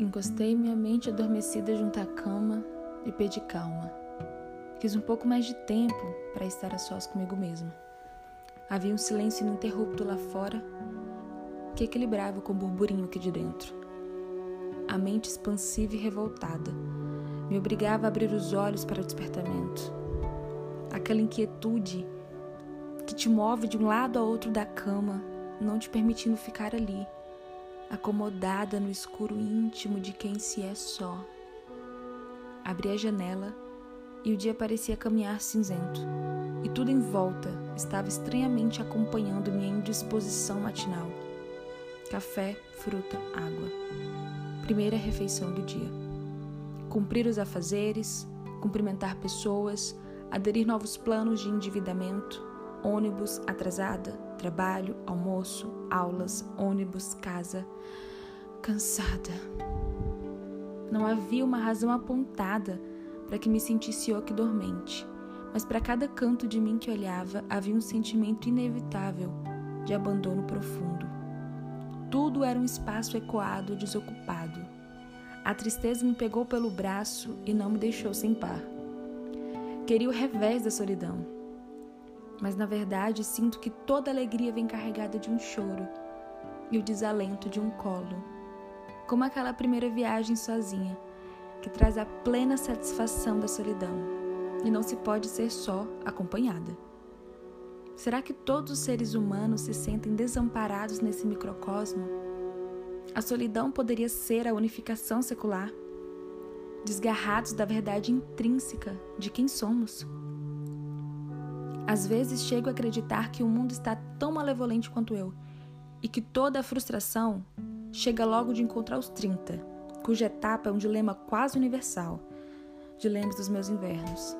Encostei minha mente adormecida junto à cama e pedi calma. Quis um pouco mais de tempo para estar a sós comigo mesma. Havia um silêncio ininterrupto lá fora que equilibrava com o burburinho aqui de dentro. A mente expansiva e revoltada me obrigava a abrir os olhos para o despertamento. Aquela inquietude que te move de um lado a outro da cama, não te permitindo ficar ali, acomodada no escuro íntimo de quem se é só. Abri a janela e o dia parecia caminhar cinzento, e tudo em volta estava estranhamente acompanhando minha indisposição matinal. Café, fruta, água. Primeira refeição do dia. Cumprir os afazeres, cumprimentar pessoas, aderir novos planos de endividamento, ônibus atrasada, trabalho, almoço, aulas, ônibus, casa. Cansada. Não havia uma razão apontada para que me sentisse oque dormente, mas para cada canto de mim que olhava havia um sentimento inevitável de abandono profundo. Tudo era um espaço ecoado, desocupado. A tristeza me pegou pelo braço e não me deixou sem par. Queria o revés da solidão, mas na verdade sinto que toda alegria vem carregada de um choro e o desalento de um colo, como aquela primeira viagem sozinha, que traz a plena satisfação da solidão, e não se pode ser só acompanhada. Será que todos os seres humanos se sentem desamparados nesse microcosmo? A solidão poderia ser a unificação secular, desgarrados da verdade intrínseca de quem somos. Às vezes chego a acreditar que o mundo está tão malevolente quanto eu e que toda a frustração chega logo de encontrar os 30, cuja etapa é um dilema quase universal, dilemas dos meus invernos.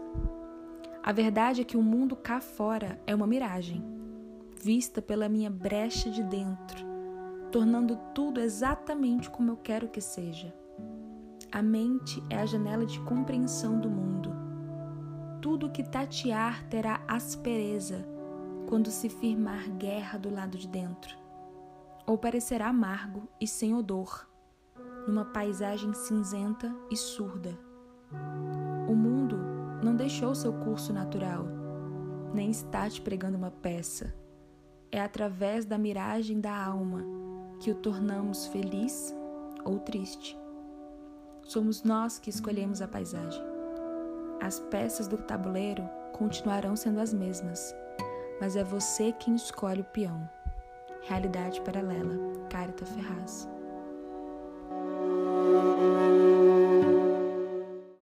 A verdade é que o mundo cá fora é uma miragem, vista pela minha brecha de dentro, tornando tudo exatamente como eu quero que seja. A mente é a janela de compreensão do mundo tudo que tatear terá aspereza quando se firmar guerra do lado de dentro, ou parecerá amargo e sem odor, numa paisagem cinzenta e surda. O mundo não deixou seu curso natural, nem está te pregando uma peça. É através da miragem da alma que o tornamos feliz ou triste. Somos nós que escolhemos a paisagem. As peças do tabuleiro continuarão sendo as mesmas, mas é você quem escolhe o peão. Realidade paralela, Carita Ferraz.